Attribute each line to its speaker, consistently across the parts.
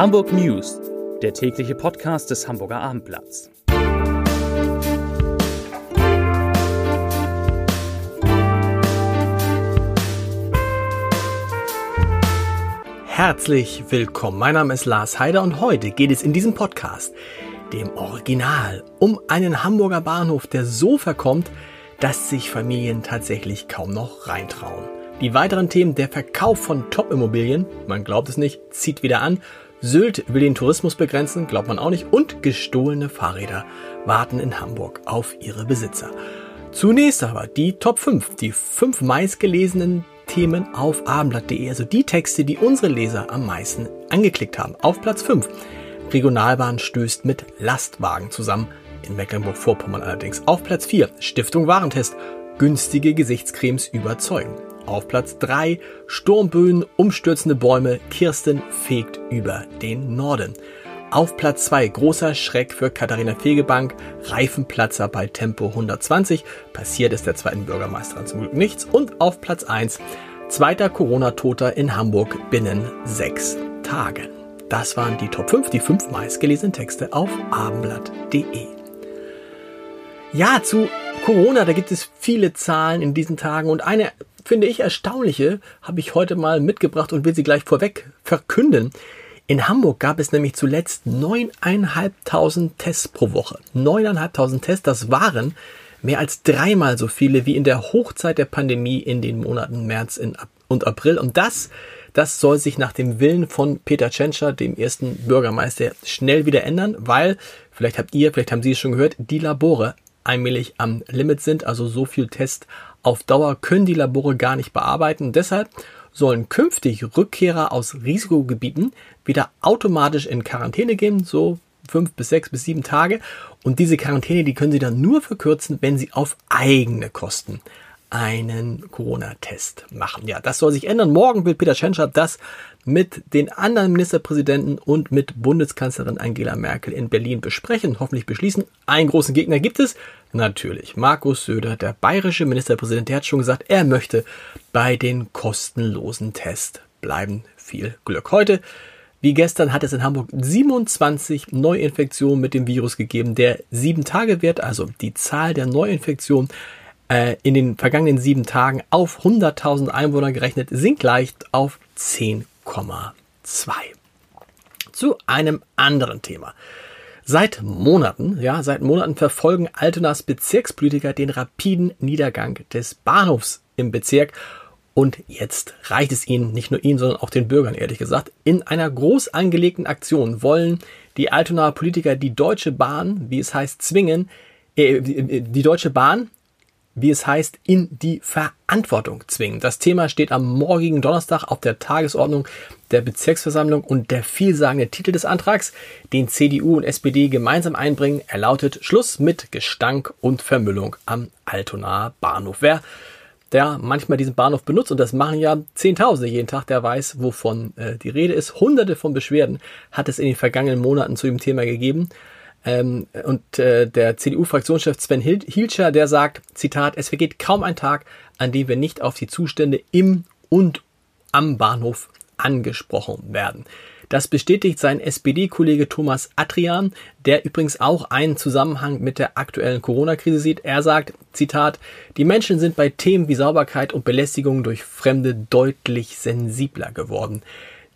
Speaker 1: Hamburg News, der tägliche Podcast des Hamburger Abendblatts.
Speaker 2: Herzlich willkommen. Mein Name ist Lars Heider und heute geht es in diesem Podcast, dem Original, um einen Hamburger Bahnhof, der so verkommt, dass sich Familien tatsächlich kaum noch reintrauen. Die weiteren Themen, der Verkauf von Top-Immobilien, man glaubt es nicht, zieht wieder an. Sylt will den Tourismus begrenzen, glaubt man auch nicht. Und gestohlene Fahrräder warten in Hamburg auf ihre Besitzer. Zunächst aber die Top 5, die fünf meistgelesenen Themen auf abendblatt.de, also die Texte, die unsere Leser am meisten angeklickt haben. Auf Platz 5. Regionalbahn stößt mit Lastwagen zusammen. In Mecklenburg-Vorpommern allerdings. Auf Platz 4. Stiftung Warentest. Günstige Gesichtscremes überzeugen. Auf Platz 3 Sturmböen, umstürzende Bäume, Kirsten fegt über den Norden. Auf Platz 2 großer Schreck für Katharina Fegebank, Reifenplatzer bei Tempo 120. Passiert ist der zweiten Bürgermeisterin zum Glück nichts. Und auf Platz 1 zweiter Corona-Toter in Hamburg binnen sechs Tagen. Das waren die Top 5, die fünf meistgelesenen Texte auf abendblatt.de. Ja, zu Corona, da gibt es viele Zahlen in diesen Tagen und eine finde ich, erstaunliche habe ich heute mal mitgebracht und will sie gleich vorweg verkünden. In Hamburg gab es nämlich zuletzt 9.500 Tests pro Woche. 9.500 Tests, das waren mehr als dreimal so viele wie in der Hochzeit der Pandemie in den Monaten März und April. Und das, das soll sich nach dem Willen von Peter Tschentscher, dem ersten Bürgermeister, schnell wieder ändern, weil, vielleicht habt ihr, vielleicht haben Sie es schon gehört, die Labore allmählich am Limit sind, also so viel Test auf Dauer können die Labore gar nicht bearbeiten. Deshalb sollen künftig Rückkehrer aus Risikogebieten wieder automatisch in Quarantäne gehen, so fünf bis sechs bis sieben Tage. Und diese Quarantäne, die können Sie dann nur verkürzen, wenn Sie auf eigene Kosten einen Corona-Test machen. Ja, das soll sich ändern. Morgen will Peter Tschentscher das mit den anderen Ministerpräsidenten und mit Bundeskanzlerin Angela Merkel in Berlin besprechen, hoffentlich beschließen. Einen großen Gegner gibt es, natürlich Markus Söder, der bayerische Ministerpräsident, der hat schon gesagt, er möchte bei den kostenlosen Tests bleiben. Viel Glück. Heute, wie gestern, hat es in Hamburg 27 Neuinfektionen mit dem Virus gegeben. Der 7-Tage-Wert, also die Zahl der Neuinfektionen, äh, in den vergangenen sieben Tagen auf 100.000 Einwohner gerechnet, sinkt leicht auf 10,2. Zu einem anderen Thema. Seit Monaten, ja, seit Monaten verfolgen Altonas Bezirkspolitiker den rapiden Niedergang des Bahnhofs im Bezirk. Und jetzt reicht es ihnen, nicht nur ihnen, sondern auch den Bürgern, ehrlich gesagt. In einer groß angelegten Aktion wollen die Altonaer Politiker die Deutsche Bahn, wie es heißt, zwingen, äh, die, die Deutsche Bahn wie es heißt, in die Verantwortung zwingen. Das Thema steht am morgigen Donnerstag auf der Tagesordnung der Bezirksversammlung und der vielsagende Titel des Antrags, den CDU und SPD gemeinsam einbringen, er lautet Schluss mit Gestank und Vermüllung am Altonaer Bahnhof. Wer der manchmal diesen Bahnhof benutzt, und das machen ja Zehntausende jeden Tag, der weiß, wovon äh, die Rede ist. Hunderte von Beschwerden hat es in den vergangenen Monaten zu dem Thema gegeben. Ähm, und äh, der CDU-Fraktionschef Sven Hilscher, der sagt, Zitat, es vergeht kaum ein Tag, an dem wir nicht auf die Zustände im und am Bahnhof angesprochen werden. Das bestätigt sein SPD-Kollege Thomas Atrian, der übrigens auch einen Zusammenhang mit der aktuellen Corona-Krise sieht. Er sagt, Zitat, die Menschen sind bei Themen wie Sauberkeit und Belästigung durch Fremde deutlich sensibler geworden.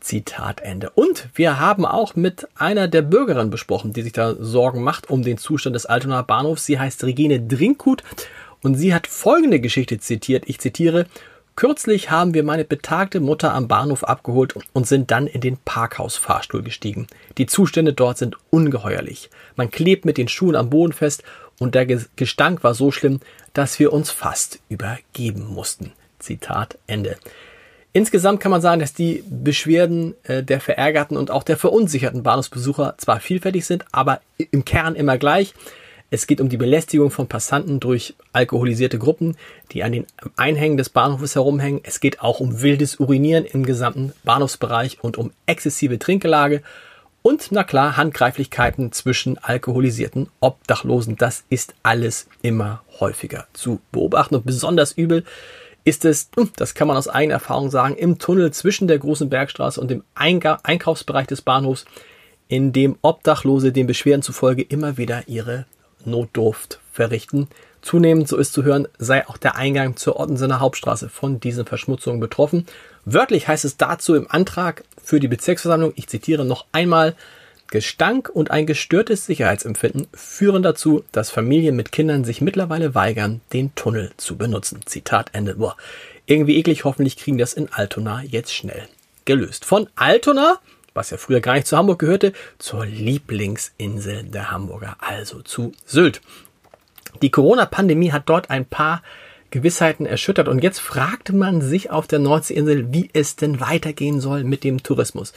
Speaker 2: Zitat Ende. Und wir haben auch mit einer der Bürgerinnen besprochen, die sich da Sorgen macht um den Zustand des Altonaer Bahnhofs. Sie heißt Regine Drinkut und sie hat folgende Geschichte zitiert. Ich zitiere. Kürzlich haben wir meine betagte Mutter am Bahnhof abgeholt und sind dann in den Parkhausfahrstuhl gestiegen. Die Zustände dort sind ungeheuerlich. Man klebt mit den Schuhen am Boden fest und der Gestank war so schlimm, dass wir uns fast übergeben mussten. Zitat Ende. Insgesamt kann man sagen, dass die Beschwerden äh, der verärgerten und auch der verunsicherten Bahnhofsbesucher zwar vielfältig sind, aber im Kern immer gleich. Es geht um die Belästigung von Passanten durch alkoholisierte Gruppen, die an den Einhängen des Bahnhofes herumhängen. Es geht auch um wildes Urinieren im gesamten Bahnhofsbereich und um exzessive Trinkgelage und, na klar, Handgreiflichkeiten zwischen alkoholisierten Obdachlosen. Das ist alles immer häufiger zu beobachten und besonders übel ist es, hm, das kann man aus eigener Erfahrung sagen, im Tunnel zwischen der großen Bergstraße und dem Einkaufsbereich des Bahnhofs, in dem Obdachlose den Beschwerden zufolge immer wieder ihre Notdurft verrichten. Zunehmend, so ist zu hören, sei auch der Eingang zur Ottensener Hauptstraße von diesen Verschmutzungen betroffen. Wörtlich heißt es dazu im Antrag für die Bezirksversammlung, ich zitiere noch einmal, Gestank und ein gestörtes Sicherheitsempfinden führen dazu, dass Familien mit Kindern sich mittlerweile weigern, den Tunnel zu benutzen. Zitat Ende. Boah, irgendwie eklig, hoffentlich kriegen das in Altona jetzt schnell gelöst. Von Altona, was ja früher gar nicht zu Hamburg gehörte, zur Lieblingsinsel der Hamburger, also zu Sylt. Die Corona-Pandemie hat dort ein paar Gewissheiten erschüttert und jetzt fragte man sich auf der Nordseeinsel, wie es denn weitergehen soll mit dem Tourismus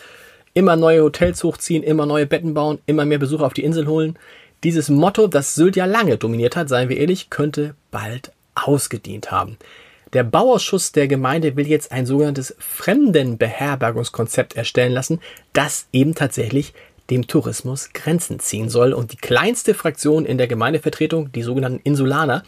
Speaker 2: immer neue Hotels hochziehen, immer neue Betten bauen, immer mehr Besucher auf die Insel holen. Dieses Motto, das Sylt ja lange dominiert hat, seien wir ehrlich, könnte bald ausgedient haben. Der Bauausschuss der Gemeinde will jetzt ein sogenanntes Fremdenbeherbergungskonzept erstellen lassen, das eben tatsächlich dem Tourismus Grenzen ziehen soll. Und die kleinste Fraktion in der Gemeindevertretung, die sogenannten Insulaner,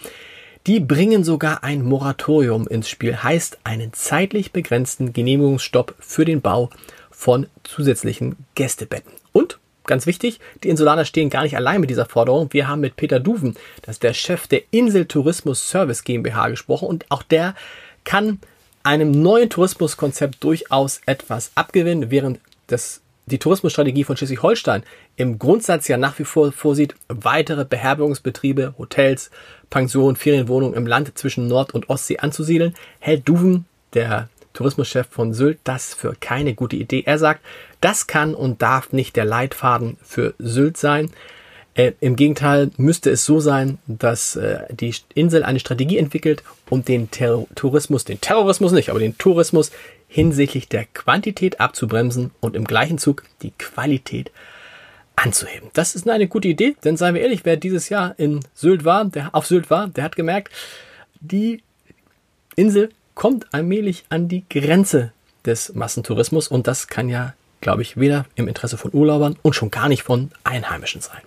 Speaker 2: die bringen sogar ein Moratorium ins Spiel, heißt einen zeitlich begrenzten Genehmigungsstopp für den Bau von zusätzlichen Gästebetten. Und ganz wichtig, die Insulaner stehen gar nicht allein mit dieser Forderung. Wir haben mit Peter Duven, das ist der Chef der Insel Tourismus Service GmbH gesprochen und auch der kann einem neuen Tourismuskonzept durchaus etwas abgewinnen, während das die Tourismusstrategie von Schleswig-Holstein im Grundsatz ja nach wie vor vorsieht, weitere Beherbergungsbetriebe, Hotels, Pensionen, Ferienwohnungen im Land zwischen Nord- und Ostsee anzusiedeln, hält Duven, der Tourismuschef von Sylt, das für keine gute Idee. Er sagt, das kann und darf nicht der Leitfaden für Sylt sein. Äh, Im Gegenteil müsste es so sein, dass äh, die Insel eine Strategie entwickelt, um den Ter Tourismus, den Terrorismus nicht, aber den Tourismus hinsichtlich der Quantität abzubremsen und im gleichen Zug die Qualität anzuheben. Das ist eine gute Idee, denn seien wir ehrlich, wer dieses Jahr in Sylt war, der auf Sylt war, der hat gemerkt, die Insel kommt allmählich an die Grenze des Massentourismus und das kann ja, glaube ich, weder im Interesse von Urlaubern und schon gar nicht von Einheimischen sein.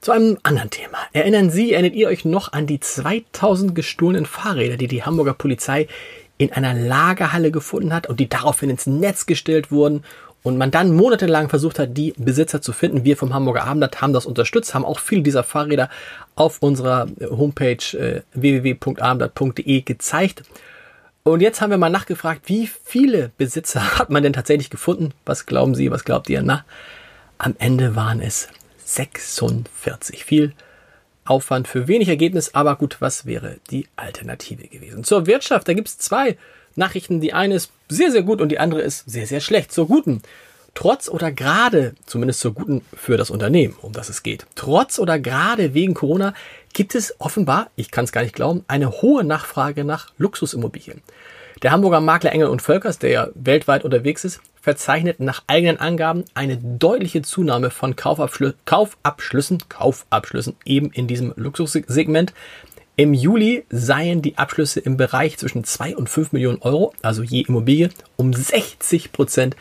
Speaker 2: Zu einem anderen Thema. Erinnern Sie, erinnert ihr euch noch an die 2000 gestohlenen Fahrräder, die die Hamburger Polizei in einer Lagerhalle gefunden hat und die daraufhin ins Netz gestellt wurden und man dann monatelang versucht hat, die Besitzer zu finden. Wir vom Hamburger Abendblatt haben das unterstützt, haben auch viele dieser Fahrräder auf unserer Homepage äh, www.abendblatt.de gezeigt. Und jetzt haben wir mal nachgefragt, wie viele Besitzer hat man denn tatsächlich gefunden? Was glauben Sie, was glaubt ihr? Na, am Ende waren es 46. Viel Aufwand für wenig Ergebnis, aber gut, was wäre die Alternative gewesen? Zur Wirtschaft, da gibt es zwei Nachrichten. Die eine ist sehr, sehr gut und die andere ist sehr, sehr schlecht. Zur guten. Trotz oder gerade, zumindest zur guten für das Unternehmen, um das es geht, trotz oder gerade wegen Corona gibt es offenbar, ich kann es gar nicht glauben, eine hohe Nachfrage nach Luxusimmobilien. Der Hamburger Makler Engel und Völkers, der ja weltweit unterwegs ist, verzeichnet nach eigenen Angaben eine deutliche Zunahme von Kaufabschlüssen, Kaufabschlüssen eben in diesem Luxussegment. Im Juli seien die Abschlüsse im Bereich zwischen 2 und 5 Millionen Euro, also je Immobilie, um 60 Prozent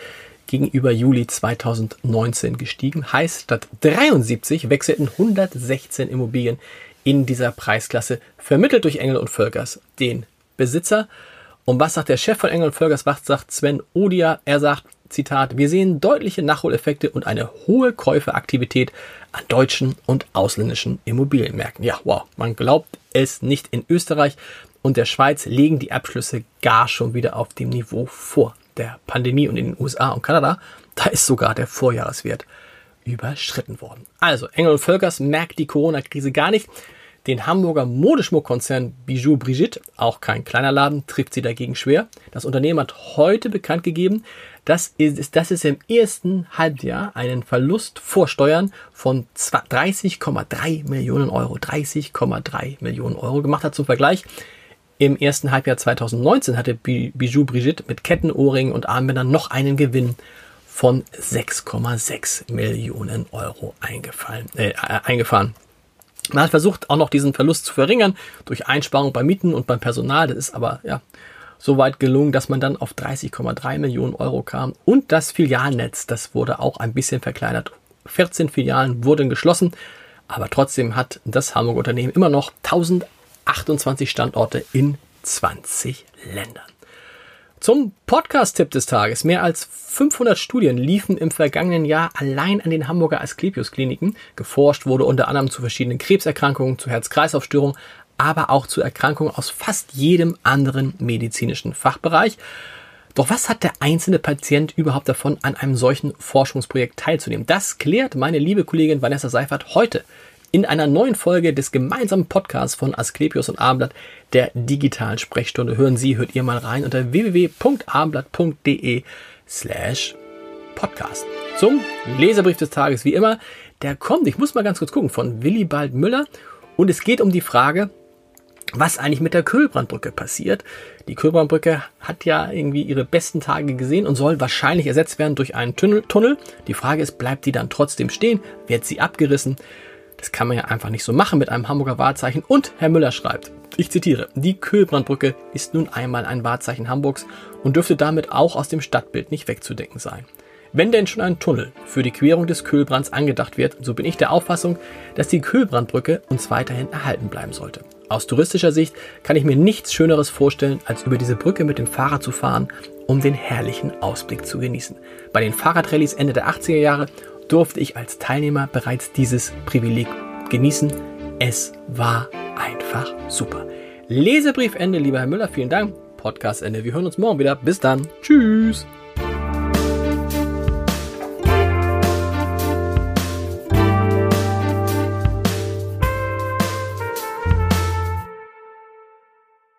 Speaker 2: gegenüber Juli 2019 gestiegen. Heißt, statt 73 wechselten 116 Immobilien in dieser Preisklasse, vermittelt durch Engel und Völkers, den Besitzer. Und was sagt der Chef von Engel und Völkers? Was sagt Sven Odia? Er sagt, Zitat, wir sehen deutliche Nachholeffekte und eine hohe Käuferaktivität an deutschen und ausländischen Immobilienmärkten. Ja, wow, man glaubt es nicht. In Österreich und der Schweiz liegen die Abschlüsse gar schon wieder auf dem Niveau vor der Pandemie und in den USA und Kanada, da ist sogar der Vorjahreswert überschritten worden. Also, Engel und Völkers merkt die Corona-Krise gar nicht. Den Hamburger Modeschmuckkonzern Bijou Brigitte, auch kein kleiner Laden, trifft sie dagegen schwer. Das Unternehmen hat heute bekannt gegeben, dass es, dass es im ersten Halbjahr einen Verlust vor Steuern von 30,3 Millionen Euro, 30,3 Millionen Euro gemacht hat. Zum Vergleich, im ersten Halbjahr 2019 hatte Bijou Brigitte mit Kettenohrringen und Armbändern noch einen Gewinn von 6,6 Millionen Euro eingefallen, äh, eingefahren. Man hat versucht, auch noch diesen Verlust zu verringern durch Einsparung bei Mieten und beim Personal. Das ist aber ja so weit gelungen, dass man dann auf 30,3 Millionen Euro kam. Und das Filialnetz, das wurde auch ein bisschen verkleinert. 14 Filialen wurden geschlossen, aber trotzdem hat das Hamburger Unternehmen immer noch 1028 Standorte in 20 Ländern. Zum Podcast-Tipp des Tages. Mehr als 500 Studien liefen im vergangenen Jahr allein an den Hamburger Asklepios-Kliniken. Geforscht wurde unter anderem zu verschiedenen Krebserkrankungen, zu Herz-Kreislauf-Störungen, aber auch zu Erkrankungen aus fast jedem anderen medizinischen Fachbereich. Doch was hat der einzelne Patient überhaupt davon, an einem solchen Forschungsprojekt teilzunehmen? Das klärt meine liebe Kollegin Vanessa Seifert heute in einer neuen Folge des gemeinsamen Podcasts von Asklepios und Abendblatt, der digitalen Sprechstunde. Hören Sie, hört ihr mal rein unter www.abendblatt.de slash podcast. Zum Leserbrief des Tages, wie immer, der kommt, ich muss mal ganz kurz gucken, von Willibald Müller und es geht um die Frage, was eigentlich mit der Kühlbrandbrücke passiert. Die Kühlbrandbrücke hat ja irgendwie ihre besten Tage gesehen und soll wahrscheinlich ersetzt werden durch einen Tunnel. Die Frage ist, bleibt die dann trotzdem stehen? Wird sie abgerissen? Das kann man ja einfach nicht so machen mit einem Hamburger Wahrzeichen. Und Herr Müller schreibt, ich zitiere, die Kühlbrandbrücke ist nun einmal ein Wahrzeichen Hamburgs und dürfte damit auch aus dem Stadtbild nicht wegzudenken sein. Wenn denn schon ein Tunnel für die Querung des Kühlbrands angedacht wird, so bin ich der Auffassung, dass die Kühlbrandbrücke uns weiterhin erhalten bleiben sollte. Aus touristischer Sicht kann ich mir nichts Schöneres vorstellen, als über diese Brücke mit dem Fahrrad zu fahren, um den herrlichen Ausblick zu genießen. Bei den Fahrradrallyes Ende der 80er Jahre durfte ich als Teilnehmer bereits dieses Privileg genießen. Es war einfach super. Lesebriefende, lieber Herr Müller, vielen Dank. Podcastende. Wir hören uns morgen wieder. Bis dann. Tschüss.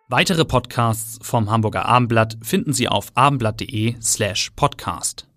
Speaker 1: Weitere Podcasts vom Hamburger Abendblatt finden Sie auf abendblatt.de slash podcast.